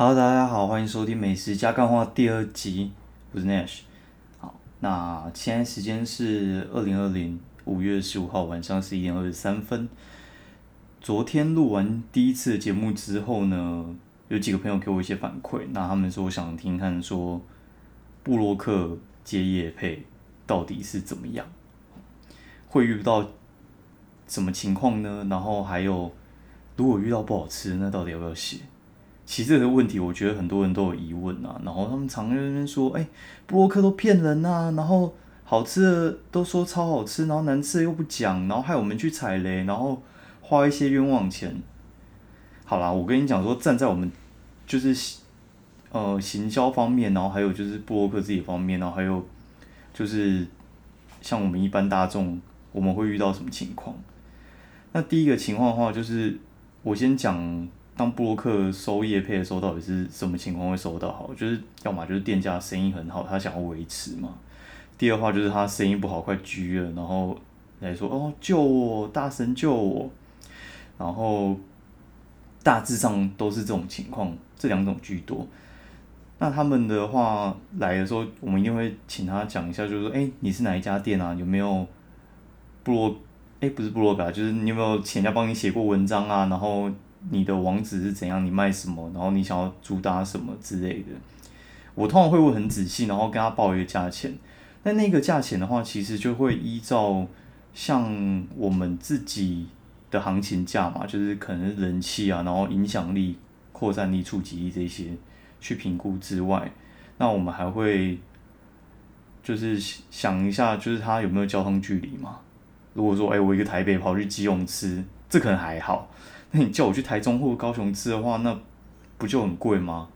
好大家好，欢迎收听美食加干话第二集，我是 Nash。好，那现在时间是二零二零五月十五号晚上十一点二十三分。昨天录完第一次节目之后呢，有几个朋友给我一些反馈，那他们说想听看说布洛克接叶配到底是怎么样，会遇到什么情况呢？然后还有如果遇到不好吃，那到底要不要写？其实这个问题，我觉得很多人都有疑问啊。然后他们常在那边说：“哎，布洛克都骗人呐！”然后好吃的都说超好吃，然后难吃的又不讲，然后害我们去踩雷，然后花一些冤枉钱。好啦，我跟你讲说，站在我们就是呃行销方面，然后还有就是布洛克自己方面，然后还有就是像我们一般大众，我们会遇到什么情况？那第一个情况的话，就是我先讲。当布洛克收叶配的时候，到底是什么情况会收到好？就是要么就是店家生意很好，他想要维持嘛。第二话就是他生意不好，快居了，然后来说哦救我，大神救我。然后大致上都是这种情况，这两种居多。那他们的话来的时候，我们一定会请他讲一下，就是说，哎，你是哪一家店啊？有没有布洛？哎，不是布洛克，就是你有没有请人家帮你写过文章啊？然后。你的网址是怎样？你卖什么？然后你想要主打什么之类的？我通常会问很仔细，然后跟他报一个价钱。那那个价钱的话，其实就会依照像我们自己的行情价嘛，就是可能人气啊，然后影响力、扩散力、触及力这些去评估之外，那我们还会就是想一下，就是它有没有交通距离嘛？如果说，哎，我一个台北跑去基隆吃，这可能还好。那你叫我去台中或高雄吃的话，那不就很贵吗？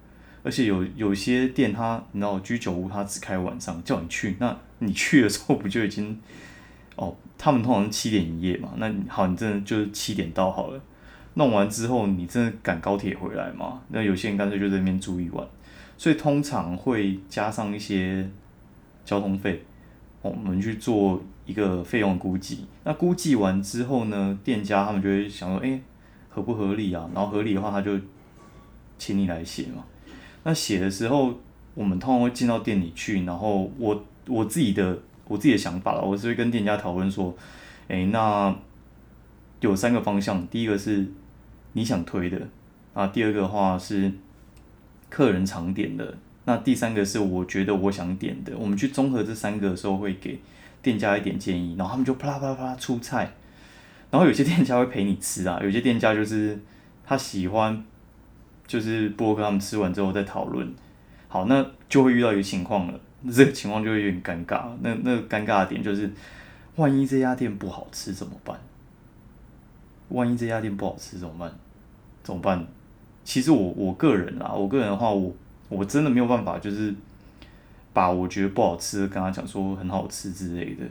而且有有些店，它你知道居酒屋，它只开晚上，叫你去，那你去的时候不就已经哦？他们通常是七点营业嘛，那好，你真的就是七点到好了。弄完之后，你真的赶高铁回来嘛？那有些人干脆就在那边住一晚，所以通常会加上一些交通费，我们去做一个费用估计。那估计完之后呢，店家他们就会想说，哎。合不合理啊？然后合理的话，他就请你来写嘛。那写的时候，我们通常会进到店里去，然后我我自己的我自己的想法，我是会跟店家讨论说，哎，那有三个方向，第一个是你想推的啊，第二个话是客人常点的，那第三个是我觉得我想点的。我们去综合这三个的时候，会给店家一点建议，然后他们就啪啦啪啦啪啦出菜。然后有些店家会陪你吃啊，有些店家就是他喜欢，就是波克他们吃完之后再讨论。好，那就会遇到一个情况了，这个情况就会有点尴尬。那那尴尬的点就是，万一这家店不好吃怎么办？万一这家店不好吃怎么办？怎么办？其实我我个人啊，我个人的话，我我真的没有办法，就是把我觉得不好吃的跟他讲说很好吃之类的。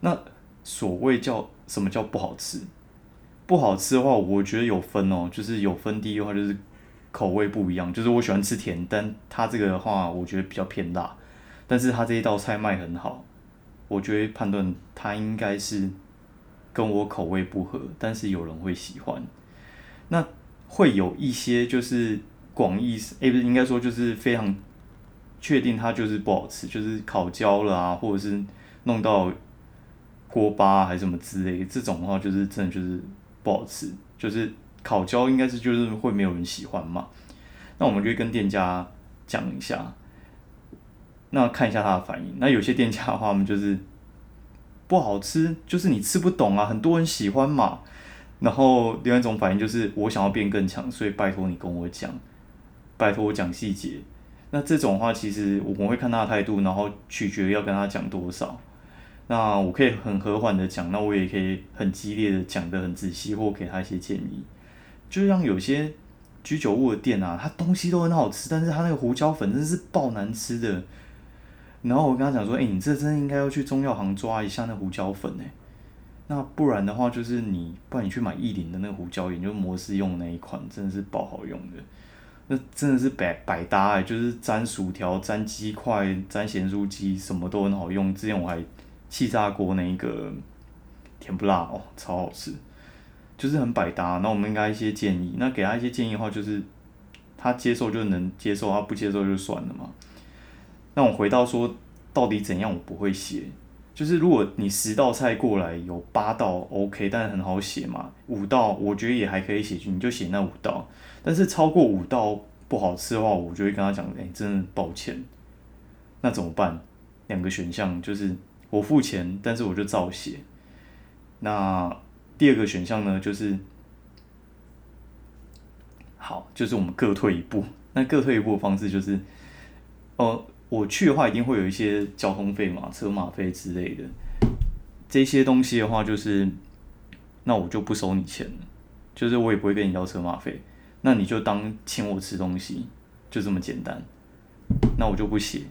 那所谓叫。什么叫不好吃？不好吃的话，我觉得有分哦，就是有分。第一的话就是口味不一样，就是我喜欢吃甜，但它这个的话，我觉得比较偏辣。但是它这一道菜卖很好，我觉得判断它应该是跟我口味不合，但是有人会喜欢。那会有一些就是广义，哎，不是应该说就是非常确定它就是不好吃，就是烤焦了啊，或者是弄到。锅巴还是什么之类，这种的话就是真的就是不好吃，就是烤焦应该是就是会没有人喜欢嘛。那我们就跟店家讲一下，那看一下他的反应。那有些店家的话，我们就是不好吃，就是你吃不懂啊，很多人喜欢嘛。然后另外一种反应就是我想要变更强，所以拜托你跟我讲，拜托我讲细节。那这种的话其实我们会看他的态度，然后取决要跟他讲多少。那我可以很和缓的讲，那我也可以很激烈的讲的很仔细，或给他一些建议。就像有些居酒屋的店啊，它东西都很好吃，但是它那个胡椒粉真是爆难吃的。然后我跟他讲说，哎，你这真的应该要去中药行抓一下那胡椒粉哎。那不然的话，就是你不然你去买意林的那个胡椒盐，就摩斯用那一款，真的是爆好用的。那真的是百百搭哎，就是沾薯条、沾鸡块、沾咸酥鸡，什么都很好用。之前我还。气炸锅那一个甜不辣哦，超好吃，就是很百搭。那我们应该一些建议，那给他一些建议的话，就是他接受就能接受，他不接受就算了嘛。那我回到说，到底怎样我不会写？就是如果你十道菜过来有八道 OK，但是很好写嘛，五道我觉得也还可以写去，你就写那五道。但是超过五道不好吃的话，我就会跟他讲，哎，真的抱歉。那怎么办？两个选项就是我付钱，但是我就照写。那第二个选项呢，就是好，就是我们各退一步。那各退一步的方式就是，哦。我去的话，一定会有一些交通费嘛，车马费之类的。这些东西的话，就是那我就不收你钱了，就是我也不会跟你要车马费。那你就当请我吃东西，就这么简单。那我就不写，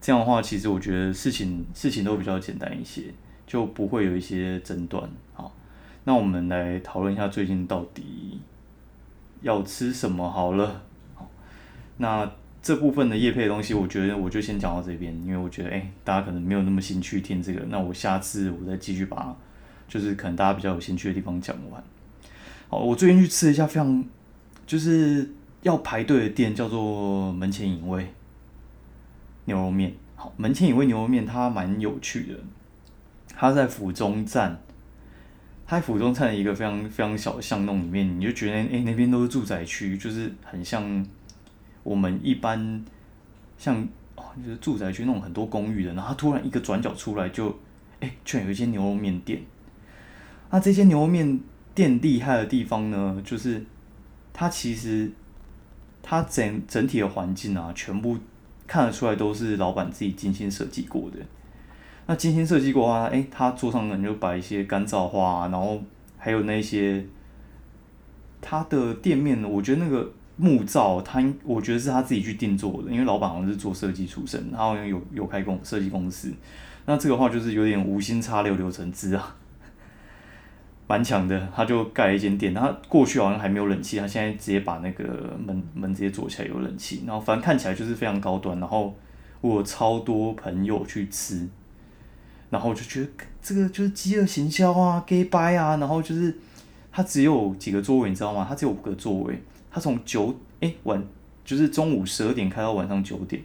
这样的话，其实我觉得事情事情都比较简单一些，就不会有一些争端。好，那我们来讨论一下最近到底要吃什么好了。好，那。这部分的叶配东西，我觉得我就先讲到这边，因为我觉得哎，大家可能没有那么兴趣听这个，那我下次我再继续把，就是可能大家比较有兴趣的地方讲完。好，我最近去吃了一家非常就是要排队的店，叫做门前影味牛肉面。好，门前影味牛肉面它蛮有趣的，它在府中站，它在府中站的一个非常非常小的巷弄里面，你就觉得哎那边都是住宅区，就是很像。我们一般像哦，就是住宅区那种很多公寓的，然后突然一个转角出来就，哎，居然有一间牛肉面店。那这些牛肉面店厉害的地方呢，就是它其实它整整体的环境啊，全部看得出来都是老板自己精心设计过的。那精心设计过啊，哎，他桌上呢就摆一些干燥花，然后还有那些他的店面呢，我觉得那个。木造，他我觉得是他自己去定做的，因为老板好像是做设计出身，他好像有有开公设计公司。那这个话就是有点无心插柳柳成枝啊，蛮强的。他就盖了一间店，他过去好像还没有冷气，他现在直接把那个门门直接做起来有冷气，然后反正看起来就是非常高端。然后我超多朋友去吃，然后就觉得这个就是饥饿行销啊，gay buy 啊，然后就是他只有几个座位，你知道吗？他只有五个座位。他从九哎晚就是中午十二点开到晚上九点，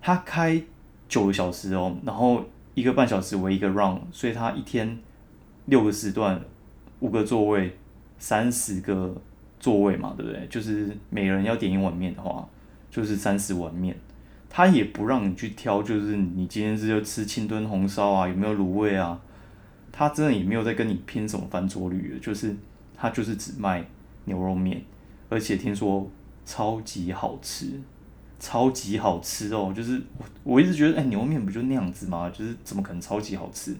他开九个小时哦，然后一个半小时为一个 round，所以他一天六个时段，五个座位，三十个座位嘛，对不对？就是每人要点一碗面的话，就是三十碗面。他也不让你去挑，就是你今天是要吃清炖红烧啊，有没有卤味啊？他真的也没有在跟你拼什么翻桌率，就是他就是只卖牛肉面。而且听说超级好吃，超级好吃哦！就是我我一直觉得，哎，牛肉面不就那样子吗？就是怎么可能超级好吃？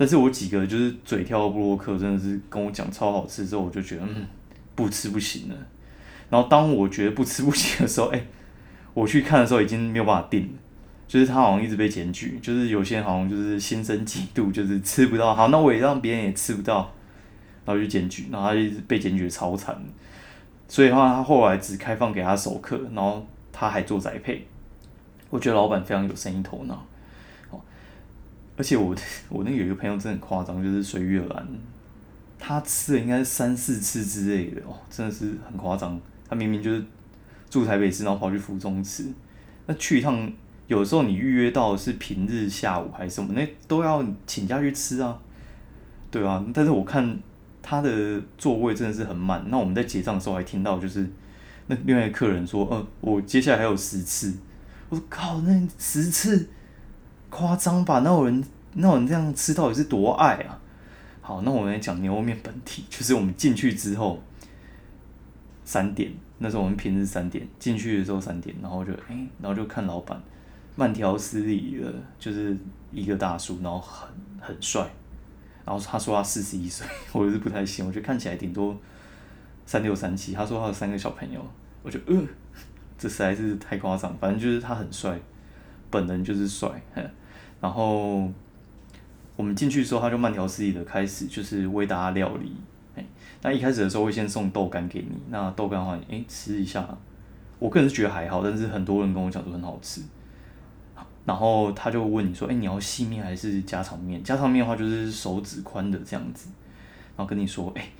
但是我几个就是嘴挑的布洛克真的是跟我讲超好吃之后，我就觉得嗯，不吃不行了。然后当我觉得不吃不行的时候，哎，我去看的时候已经没有办法定了，就是他好像一直被检举，就是有些人好像就是心生嫉妒，就是吃不到。好，那我也让别人也吃不到，然后就检举，然后他一直被检举超惨。所以的话，他后来只开放给他熟客，然后他还做宅配。我觉得老板非常有生意头脑，哦，而且我 我那有一个朋友真的很夸张，就是随遇而安，他吃了应该三四次之类的，哦，真的是很夸张。他明明就是住台北市，然后跑去福中吃，那去一趟，有时候你预约到是平日下午还是什么，那都要请假去吃啊，对啊。但是我看。他的座位真的是很满，那我们在结账的时候还听到，就是那另外一个客人说：“呃，我接下来还有十次。”我：“靠，那十次夸张吧？那有人那有人这样吃到底是多爱啊？”好，那我们来讲牛肉面本体，就是我们进去之后三点，那时候我们平日三点进去的时候三点，然后就哎，然后就看老板慢条斯理的，就是一个大叔，然后很很帅。然后他说他四十一岁，我是不太信，我觉得看起来顶多三六三七。他说他有三个小朋友，我觉得呃，这实在是太夸张。反正就是他很帅，本人就是帅。然后我们进去的时候，他就慢条斯理的开始就是为大家料理。哎，那一开始的时候会先送豆干给你，那豆干的话，哎吃一下，我个人是觉得还好，但是很多人跟我讲说很好吃。然后他就问你说：“哎，你要细面还是家常面？家常面的话就是手指宽的这样子。”然后跟你说：“哎，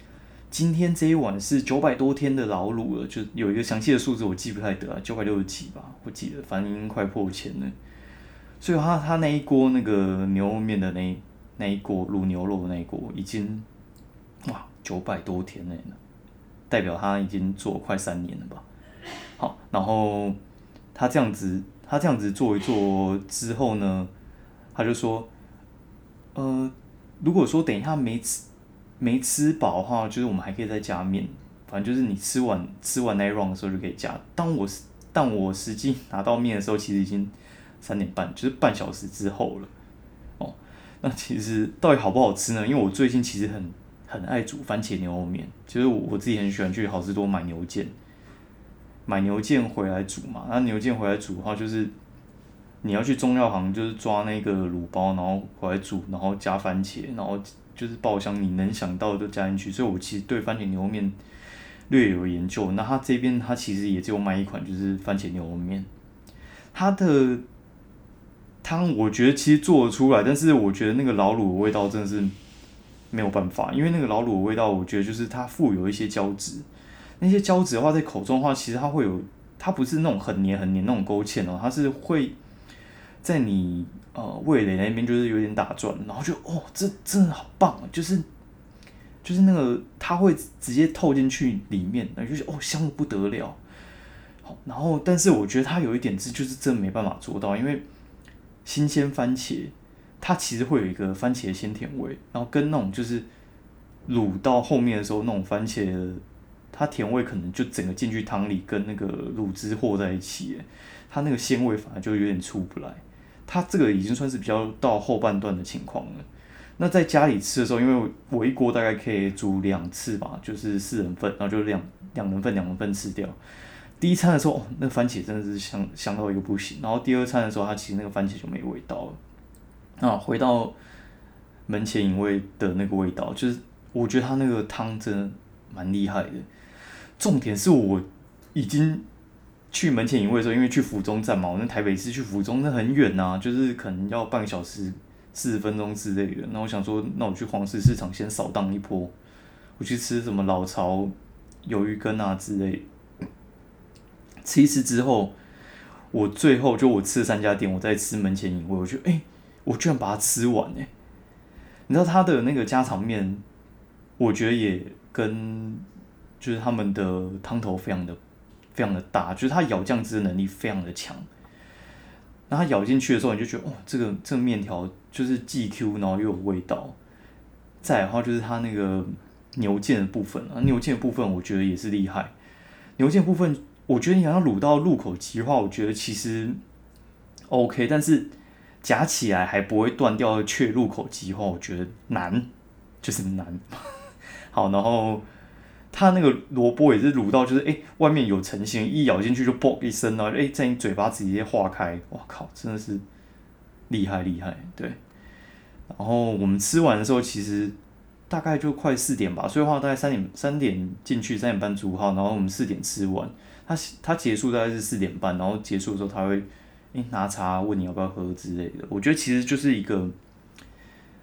今天这一碗是九百多天的老卤了，就有一个详细的数字我记不太得啊，九百六十几吧，我记得，反正已经快破千了。所以他他那一锅那个牛肉面的那那一锅卤牛肉的那一锅已经哇九百多天了，代表他已经做快三年了吧。好，然后他这样子他这样子做一做之后呢，他就说，呃，如果说等一下没吃。没吃饱的话，就是我们还可以再加面，反正就是你吃完吃完那一 round 的时候就可以加。当我当我实际拿到面的时候，其实已经三点半，就是半小时之后了。哦，那其实到底好不好吃呢？因为我最近其实很很爱煮番茄牛肉面，就是我我自己很喜欢去好事多买牛腱，买牛腱回来煮嘛。那牛腱回来煮的话，就是你要去中药行，就是抓那个卤包，然后回来煮，然后加番茄，然后。就是爆香，你能想到的都加进去，所以我其实对番茄牛肉面略有研究。那他这边他其实也只有卖一款，就是番茄牛肉面。它的汤我觉得其实做得出来，但是我觉得那个老卤的味道真的是没有办法，因为那个老卤的味道，我觉得就是它富有一些胶质。那些胶质的话，在口中的话，其实它会有，它不是那种很黏很黏那种勾芡哦，它是会在你。呃，味蕾那边就是有点打转，然后就哦，这真的好棒，就是就是那个它会直接透进去里面，然后就哦香的不得了。好，然后但是我觉得它有一点是就是真没办法做到，因为新鲜番茄它其实会有一个番茄鲜甜味，然后跟那种就是卤到后面的时候那种番茄，它甜味可能就整个进去汤里跟那个卤汁和在一起，它那个鲜味反而就有点出不来。它这个已经算是比较到后半段的情况了。那在家里吃的时候，因为我一锅大概可以煮两次吧，就是四人份，然后就两两人份两人份吃掉。第一餐的时候，哦，那番茄真的是香香到一个不行。然后第二餐的时候，它其实那个番茄就没味道了。那，回到门前引味的那个味道，就是我觉得它那个汤真的蛮厉害的。重点是我已经。去门前营位的时候，因为去福中站嘛，我那台北市去福中那很远呐，就是可能要半个小时四十分钟之类的。那我想说，那我去黄石市场先扫荡一波，我去吃什么老巢鱿鱼羹啊之类。吃一次之后，我最后就我吃了三家店，我在吃门前营位，我觉得哎，我居然把它吃完哎！你知道他的那个家常面，我觉得也跟就是他们的汤头非常的。非常的大，就是它咬酱汁的能力非常的强。然后它咬进去的时候，你就觉得，哦，这个这个面条就是既 Q，然后又有味道。再的话就是它那个牛腱的部分啊，牛腱的部分我觉得也是厉害。牛腱部分，我觉得你要卤到入口即化，我觉得其实 OK，但是夹起来还不会断掉却入口即化，我觉得难，就是难。好，然后。它那个萝卜也是卤到，就是哎，外面有成型，一咬进去就啵一声啊，哎，在你嘴巴直接化开，哇靠，真的是厉害厉害，对。然后我们吃完的时候，其实大概就快四点吧，所以话大概三点三点进去，三点半煮好，然后我们四点吃完。他他结束大概是四点半，然后结束的时候他会哎拿茶问你要不要喝之类的。我觉得其实就是一个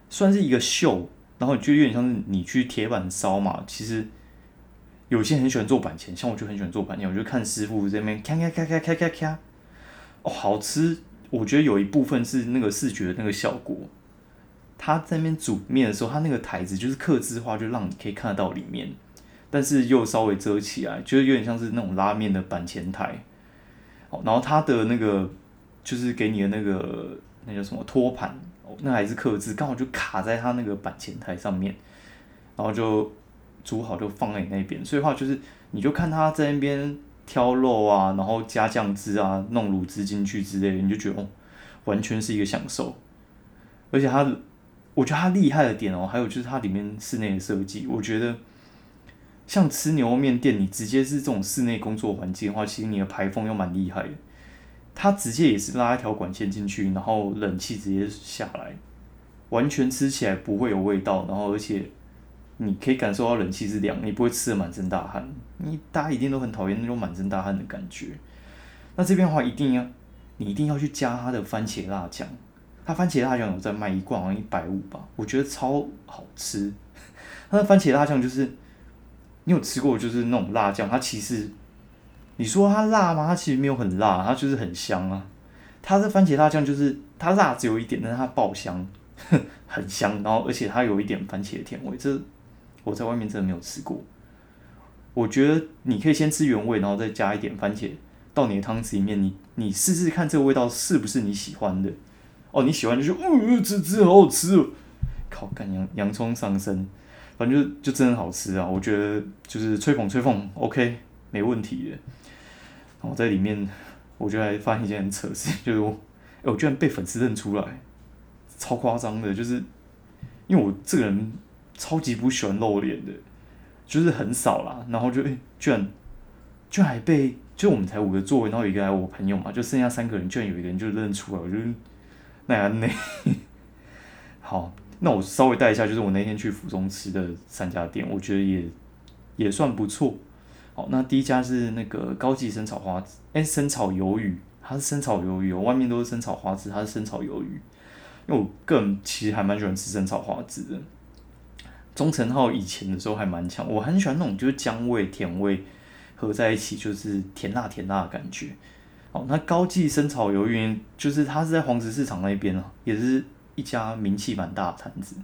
算是一个秀，然后就有点像是你去铁板烧嘛，其实。有些很喜欢做板前，像我就很喜欢做板前，我就看师傅这边咔咔咔咔咔咔咔，哦，好吃。我觉得有一部分是那个视觉的那个效果，他在那边煮面的时候，他那个台子就是刻字化，就让你可以看得到里面，但是又稍微遮起来，就是有点像是那种拉面的板前台。哦，然后他的那个就是给你的那个那叫什么托盘，哦，那还是刻字，刚好就卡在他那个板前台上面，然后就。煮好就放在你那边，所以话就是，你就看他在那边挑肉啊，然后加酱汁啊，弄卤汁进去之类的，你就觉得哦，完全是一个享受。而且他，我觉得他厉害的点哦，还有就是它里面室内的设计，我觉得像吃牛肉面店，你直接是这种室内工作环境的话，其实你的排风又蛮厉害的。它直接也是拉一条管线进去，然后冷气直接下来，完全吃起来不会有味道，然后而且。你可以感受到冷气是凉，你不会吃的满身大汗。你大家一定都很讨厌那种满身大汗的感觉。那这边的话，一定要你一定要去加它的番茄辣酱。它番茄辣酱有在卖一罐，好像一百五吧，我觉得超好吃。它的番茄辣酱就是你有吃过就是那种辣酱？它其实你说它辣吗？它其实没有很辣，它就是很香啊。它的番茄辣酱就是它辣只有一点，但是它爆香，很香，然后而且它有一点番茄的甜味。这我在外面真的没有吃过。我觉得你可以先吃原味，然后再加一点番茄到你的汤匙里面，你你试试看这个味道是不是你喜欢的。哦，你喜欢就说，嗯，这这好好吃哦！靠，干洋洋葱上身，反正就就真的好吃啊！我觉得就是吹捧吹捧，OK，没问题的。然后在里面，我觉得还发现一件很扯事，就是我，哎，我居然被粉丝认出来，超夸张的，就是因为我这个人超级不喜欢露脸的。就是很少啦，然后就诶，居然，居然还被，就我们才五个座位，然后有一个还我朋友嘛，就剩下三个人，居然有一个人就认出来，我就那样那，好，那我稍微带一下，就是我那天去府中吃的三家店，我觉得也也算不错。好，那第一家是那个高级生炒花枝，哎，生炒鱿鱼，它是生炒鱿鱼，哦外面都是生炒花枝，它是生炒鱿鱼，因为我个人其实还蛮喜欢吃生炒花枝的。中成号以前的时候还蛮强，我很喜欢那种就是姜味甜味合在一起，就是甜辣甜辣的感觉。哦，那高记生炒鱿鱼就是它是在黄石市场那边啊，也是一家名气蛮大的摊子。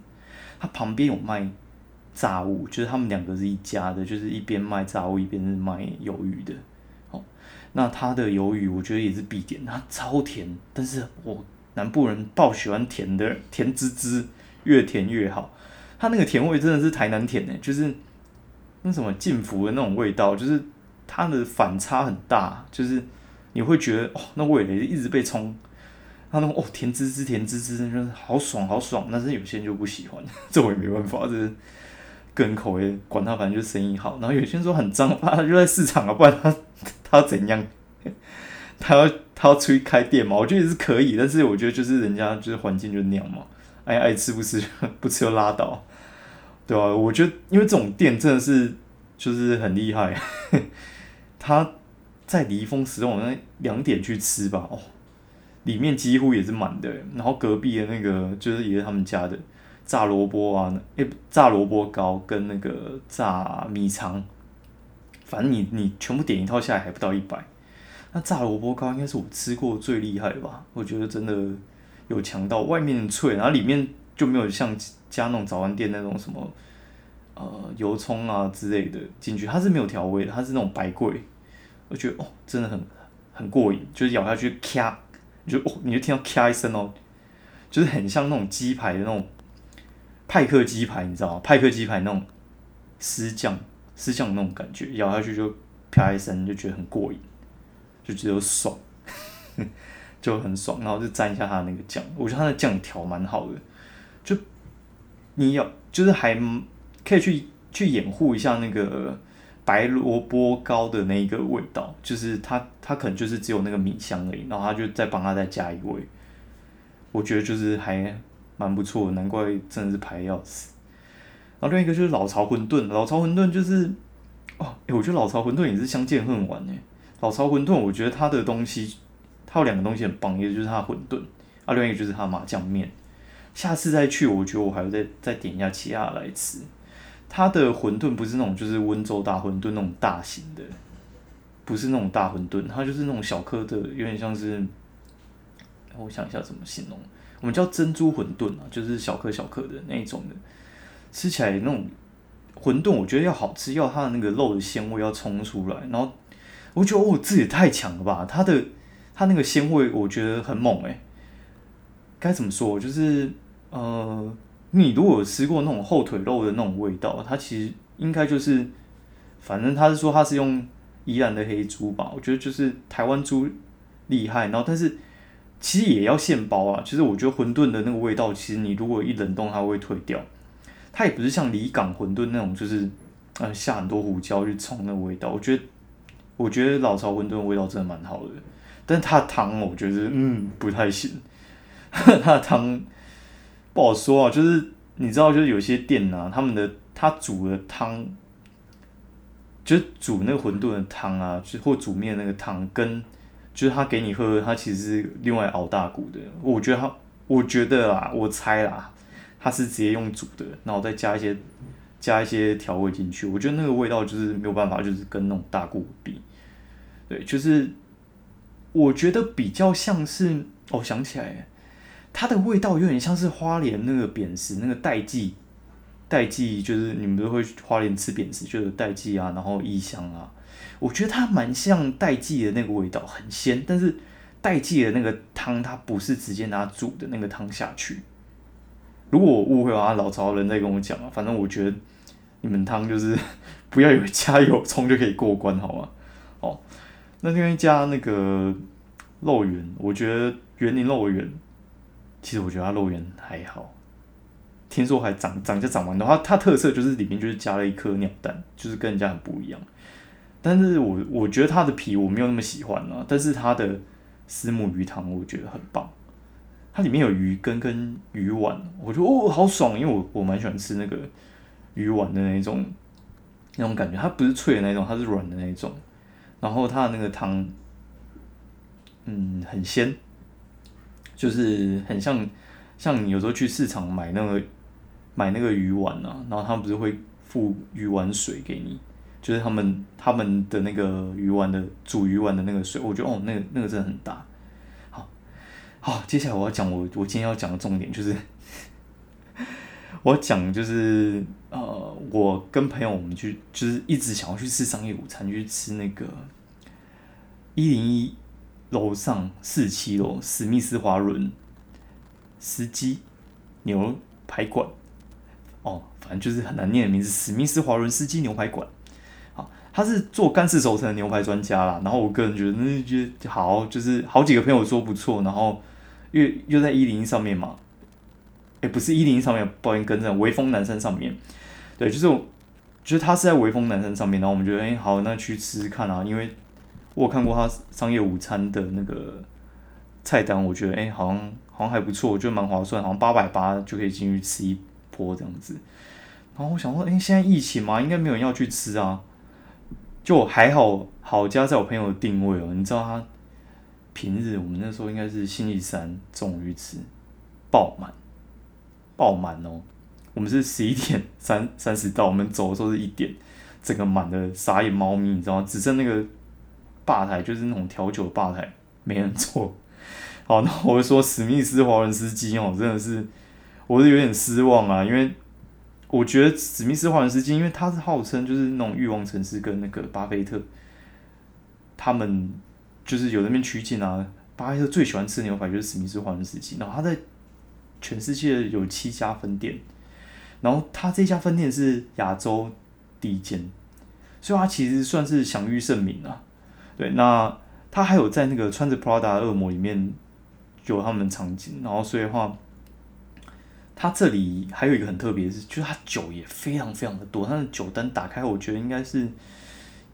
它旁边有卖炸物，就是他们两个是一家的，就是一边卖炸物一边是卖鱿鱼的。哦，那它的鱿鱼我觉得也是必点，它超甜，但是我南部人爆喜欢甜的，甜滋滋，越甜越好。它那个甜味真的是台南甜呢，就是那什么进福的那种味道，就是它的反差很大，就是你会觉得哦，那味蕾一直被冲，他那种哦甜滋滋甜滋滋，就是好爽好爽。但是有些人就不喜欢，这我也没办法，这是个人口味，管他反正就生意好。然后有些人说很脏，他就在市场啊，不然他 他怎样？他要他要出去开店嘛？我觉得也是可以，但是我觉得就是人家就是环境就那样嘛，爱爱吃不吃不吃就拉倒。对啊，我觉得因为这种店真的是就是很厉害，他在离峰时段，那两点去吃吧，哦，里面几乎也是满的。然后隔壁的那个就是也是他们家的炸萝卜啊，诶，炸萝卜糕跟那个炸米肠，反正你你全部点一套下来还不到一百。那炸萝卜糕应该是我吃过最厉害的吧？我觉得真的有强到外面脆，然后里面就没有像。加那种早餐店那种什么呃油葱啊之类的进去，它是没有调味的，它是那种白桂，我觉得哦真的很很过瘾，就是咬下去咔，就哦你就听到咔一声哦，就是很像那种鸡排的那种派克鸡排，你知道吗？派克鸡排那种丝酱丝酱那种感觉，咬下去就啪一声，就觉得很过瘾，就觉得爽，就很爽，然后就蘸一下它那个酱，我觉得它的酱调蛮好的，就。你要就是还可以去去掩护一下那个白萝卜糕的那一个味道，就是它它可能就是只有那个米香而已，然后他就再帮他再加一味，我觉得就是还蛮不错，难怪真的是排要死。然后另一个就是老巢馄饨，老巢馄饨就是哦，哎，我觉得老巢馄饨也是相见恨晚哎。老巢馄饨，我觉得它的东西，它有两个东西很棒，一个就是它馄饨，啊，另一个就是它麻酱面。下次再去，我觉得我还要再再点一下其他来吃。它的馄饨不是那种就是温州大馄饨那种大型的，不是那种大馄饨，它就是那种小颗的，有点像是，我想一下怎么形容，我们叫珍珠馄饨啊，就是小颗小颗的那一种的，吃起来那种馄饨，我觉得要好吃，要它的那个肉的鲜味要冲出来，然后我觉得哦，这也太强了吧，它的它那个鲜味我觉得很猛诶。该怎么说，就是。呃，你如果有吃过那种后腿肉的那种味道，它其实应该就是，反正他是说他是用宜兰的黑猪吧，我觉得就是台湾猪厉害，然后但是其实也要现包啊。其实我觉得馄饨的那个味道，其实你如果一冷冻它会退掉，它也不是像离港馄饨那种，就是呃下很多胡椒去冲那个味道。我觉得我觉得老巢馄饨味道真的蛮好的，但是它的汤我觉得嗯不太行，它的汤。不好说啊，就是你知道，就是有些店呐，他们的他煮的汤，就是煮那个馄饨的汤啊，就或煮面那个汤，跟就是他给你喝，他其实是另外熬大骨的。我觉得他，我觉得啊，我猜啦，他是直接用煮的，然后再加一些加一些调味进去，我觉得那个味道就是没有办法，就是跟那种大骨比。对，就是我觉得比较像是，哦，想起来，它的味道有点像是花莲那个扁食，那个代记，代记就是你们都会花莲吃扁食，就有代记啊，然后异香啊，我觉得它蛮像代记的那个味道，很鲜，但是代记的那个汤它不是直接拿煮的那个汤下去。如果我误会的话，老曹人在跟我讲啊，反正我觉得你们汤就是 不要以为加油葱就可以过关，好吗？哦。那因为加那个肉圆，我觉得园林肉圆，其实我觉得它肉圆还好。听说还长长就长完的话，它特色就是里面就是加了一颗鸟蛋，就是跟人家很不一样。但是我我觉得它的皮我没有那么喜欢啊，但是它的丝木鱼汤我觉得很棒。它里面有鱼羹跟鱼丸，我觉得哦好爽，因为我我蛮喜欢吃那个鱼丸的那种那种感觉，它不是脆的那种，它是软的那种。然后它的那个汤，嗯，很鲜，就是很像像你有时候去市场买那个买那个鱼丸啊，然后他们不是会付鱼丸水给你，就是他们他们的那个鱼丸的煮鱼丸的那个水，我觉得哦，那个那个真的很大。好，好，接下来我要讲我我今天要讲的重点就是，我讲就是呃，我跟朋友我们去就是一直想要去吃商业午餐，去吃那个。一零一楼上四七楼史密斯华伦司机牛排馆，哦，反正就是很难念的名字，史密斯华伦司机牛排馆。好，他是做干式熟成的牛排专家啦。然后我个人觉得，那觉得好，就是好几个朋友说不错。然后又又在一零一上面嘛，哎，不是一零一上面，抱歉，跟着威风南山上面。对，就是我就是他是在威风南山上面。然后我们觉得，哎，好，那去吃吃看啊，因为。我看过他商业午餐的那个菜单，我觉得哎，好像好像还不错，我觉得蛮划算，好像八百八就可以进去吃一波这样子。然后我想说，哎，现在疫情嘛，应该没有人要去吃啊。就还好，好家在我朋友的定位哦，你知道他平日我们那时候应该是星期三中午去吃，爆满，爆满哦。我们是十一点 三三十到，我们走的时候是一点，整个满的傻眼猫咪，你知道吗？只剩那个。吧台就是那种调酒吧台，没人坐。好，那我会说史密斯华伦斯基哦，真的是，我是有点失望啊，因为我觉得史密斯华伦斯基，因为他是号称就是那种欲望城市跟那个巴菲特，他们就是有那边取景啊。巴菲特最喜欢吃牛排就是史密斯华伦斯基，然后他在全世界有七家分店，然后他这家分店是亚洲第一间，所以他其实算是享誉盛名啊。对，那他还有在那个穿着 Prada 恶魔里面有他们场景，然后所以的话，他这里还有一个很特别的是，就是他酒也非常非常的多，他的酒单打开，我觉得应该是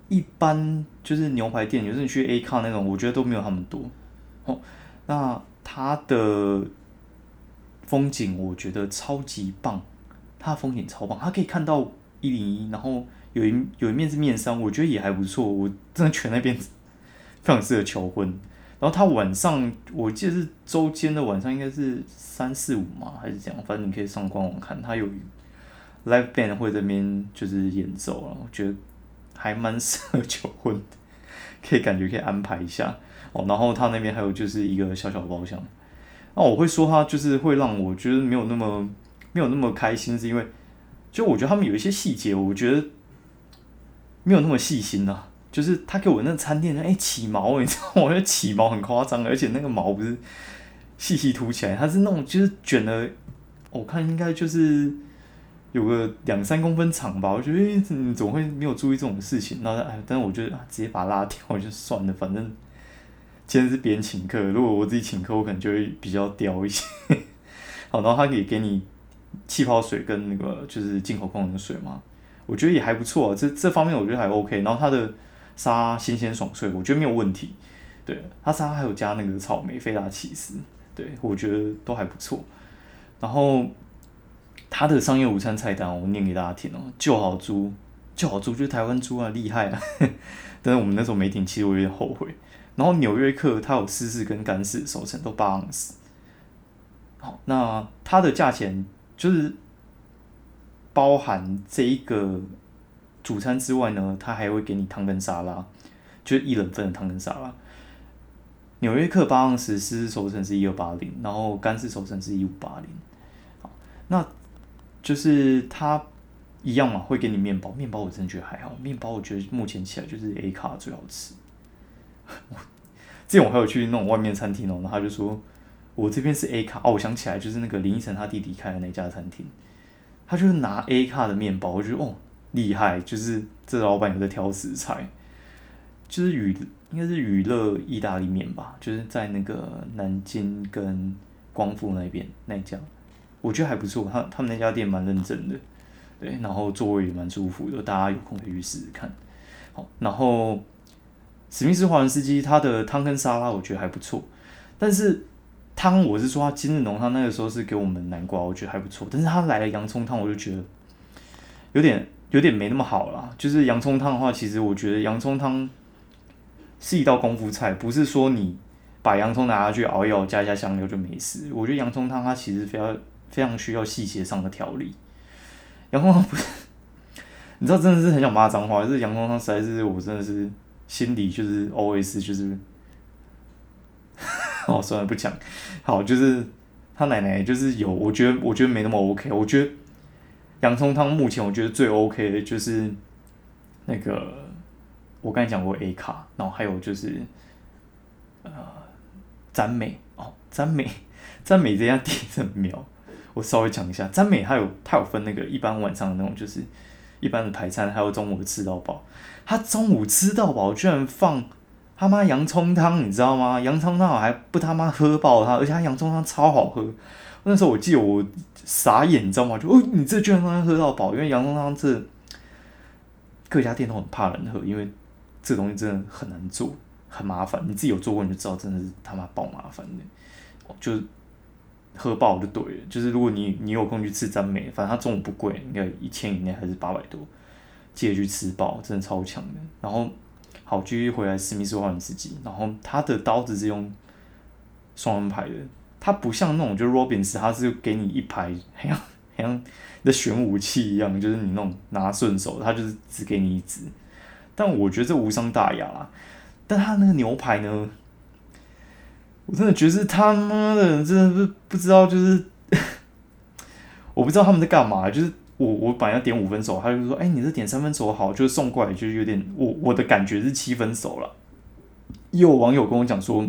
一般就是牛排店，有时候你去 A 卡那种，我觉得都没有他们多。哦，那他的风景我觉得超级棒，他的风景超棒，他可以看到一零一，然后。有一有一面是面山，我觉得也还不错。我真的全那边非常适合求婚。然后他晚上，我记得是周间的晚上，应该是三四五嘛，还是怎样？反正你可以上官网看，他有 live band 会在那边就是演奏啊，我觉得还蛮适合求婚的，可以感觉可以安排一下哦。然后他那边还有就是一个小小的包厢。那我会说他就是会让我觉得没有那么没有那么开心，是因为就我觉得他们有一些细节，我觉得。没有那么细心呐，就是他给我那餐垫，哎，起毛，你知道吗？我起毛很夸张，而且那个毛不是细细凸起来，它是那种就是卷了，我看应该就是有个两三公分长吧。我觉得你怎么会没有注意这种事情？然后哎，但是我觉得直接把它拉掉就算了，反正今天是别人请客，如果我自己请客，我可能就会比较刁一些。好，然后他可以给你气泡水跟那个就是进口矿泉水嘛。我觉得也还不错啊，这这方面我觉得还 OK。然后它的沙新鲜爽脆，我觉得没有问题。对，它沙还有加那个草莓菲达起司，对我觉得都还不错。然后它的商业午餐菜单我念给大家听哦，就好猪，就好猪就是台湾猪啊，厉害啊！但是我们那时候没听，其实我有点后悔。然后纽约客它有湿式跟干式熟成都八盎司。好，那它的价钱就是。包含这一个主餐之外呢，它还会给你汤跟沙拉，就是一人份的汤跟沙拉。纽约客八盎司湿式熟成是一二八零，然后干式熟成是一五八零。好，那就是它一样嘛，会给你面包。面包我真的觉得还好，面包我觉得目前起来就是 A 卡最好吃。之前我还有去那种外面餐厅哦，然后他就说我这边是 A 卡哦，我想起来就是那个林依晨他弟弟开的那家餐厅，他就是拿 A 卡的面包，我觉得哦厉害，就是这老板有在挑食材，就是娱。应该是娱乐意大利面吧，就是在那个南京跟光复那边那家，我觉得还不错。他他们那家店蛮认真的，对，然后座位也蛮舒服的，大家有空可以去试试看。好，然后史密斯华人司机他的汤跟沙拉我觉得还不错，但是汤我是说他今日浓汤那个时候是给我们南瓜，我觉得还不错，但是他来了洋葱汤我就觉得有点有点没那么好啦。就是洋葱汤的话，其实我觉得洋葱汤。是一道功夫菜，不是说你把洋葱拿下去熬一熬，加一下香料就没事。我觉得洋葱汤它其实非常非常需要细节上的调理。洋葱汤不是，你知道真的是很想骂脏话，就是洋葱汤实在是我真的是心里就是 always 就是，哦算了不讲，好就是他奶奶就是有，我觉得我觉得没那么 OK，我觉得洋葱汤目前我觉得最 OK 的就是那个。我刚才讲过 A 卡，然后还有就是，呃，詹美哦，詹美，詹美这家店很妙。我稍微讲一下，詹美它有它有分那个一般晚上的那种，就是一般的排餐，还有中午的吃到饱。他中午吃到饱居然放他妈洋葱汤，你知道吗？洋葱汤我还不他妈喝爆它，而且他洋葱汤超好喝。那时候我记得我傻眼，你知道吗？就哦，你这居然能喝到饱，因为洋葱汤这各家店都很怕人喝，因为。这东西真的很难做，很麻烦。你自己有做过，你就知道，真的是他妈爆麻烦的。就是喝爆就对了。就是如果你你有空去吃詹美，反正它中午不贵，应该一千以内还是八百多，记得去吃爆，真的超强的。然后好，继续回来史密斯华人司机，然后他的刀子是用双人排的，他不像那种就是 Robins，他是给你一排，像像的玄武器一样，就是你那种拿顺手，他就是只给你一支。但我觉得这无伤大雅啦。但他那个牛排呢，我真的觉得是他妈的，真的是不知道，就是 我不知道他们在干嘛。就是我我本来要点五分熟，他就说：“哎，你这点三分熟好，就是送过来，就有点我我的感觉是七分熟了。”也有网友跟我讲说，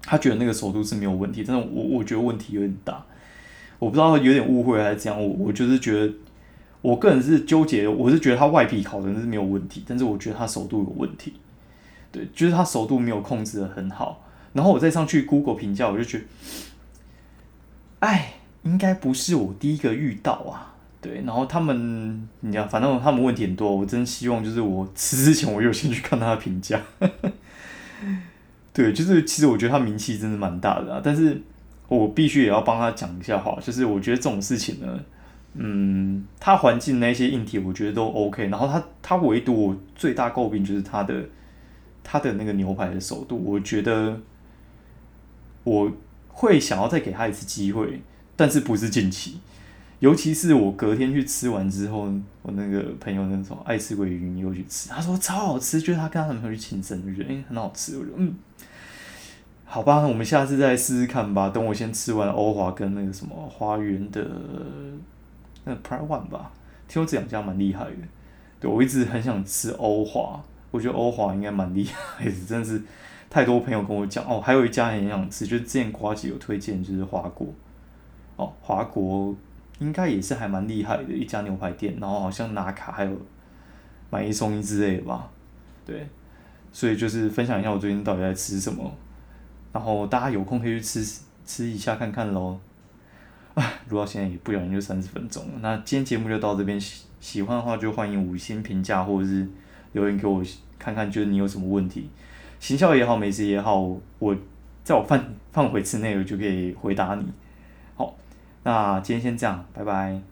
他觉得那个熟度是没有问题，但是我我觉得问题有点大。我不知道有点误会还是怎样，我我就是觉得。我个人是纠结，我是觉得它外皮烤的是没有问题，但是我觉得它熟度有问题，对，就是它熟度没有控制的很好。然后我再上去 Google 评价，我就觉得，哎，应该不是我第一个遇到啊，对。然后他们，你要反正他们问题很多，我真希望就是我吃之前我有先去看他的评价，对，就是其实我觉得他名气真的蛮大的啊，但是我必须也要帮他讲一下话，就是我觉得这种事情呢。嗯，他环境那些硬体我觉得都 OK，然后他他唯独我最大诟病就是他的他的那个牛排的熟度，我觉得我会想要再给他一次机会，但是不是近期，尤其是我隔天去吃完之后，我那个朋友那种爱吃鬼鱼又去吃，他说超好吃，就是他跟他男朋友去庆生，就觉得哎很好吃，我就嗯，好吧，我们下次再试试看吧，等我先吃完欧华跟那个什么花园的。那 p r i One 吧，听说这两家蛮厉害的。对我一直很想吃欧华，我觉得欧华应该蛮厉害的，真的是太多朋友跟我讲哦。还有一家很想吃，就是之前瓜姐有推荐，就是华国。哦，华国应该也是还蛮厉害的一家牛排店，然后好像拿卡还有买一送一之类的吧。对，所以就是分享一下我最近到底在吃什么，然后大家有空可以去吃吃一下看看喽。啊，录到现在也不小心就三十分钟了。那今天节目就到这边，喜喜欢的话就欢迎五星评价或者是留言给我看看，就是你有什么问题，行销也好，美食也好，我在我范范围之内，我就可以回答你。那今天先这样，拜拜。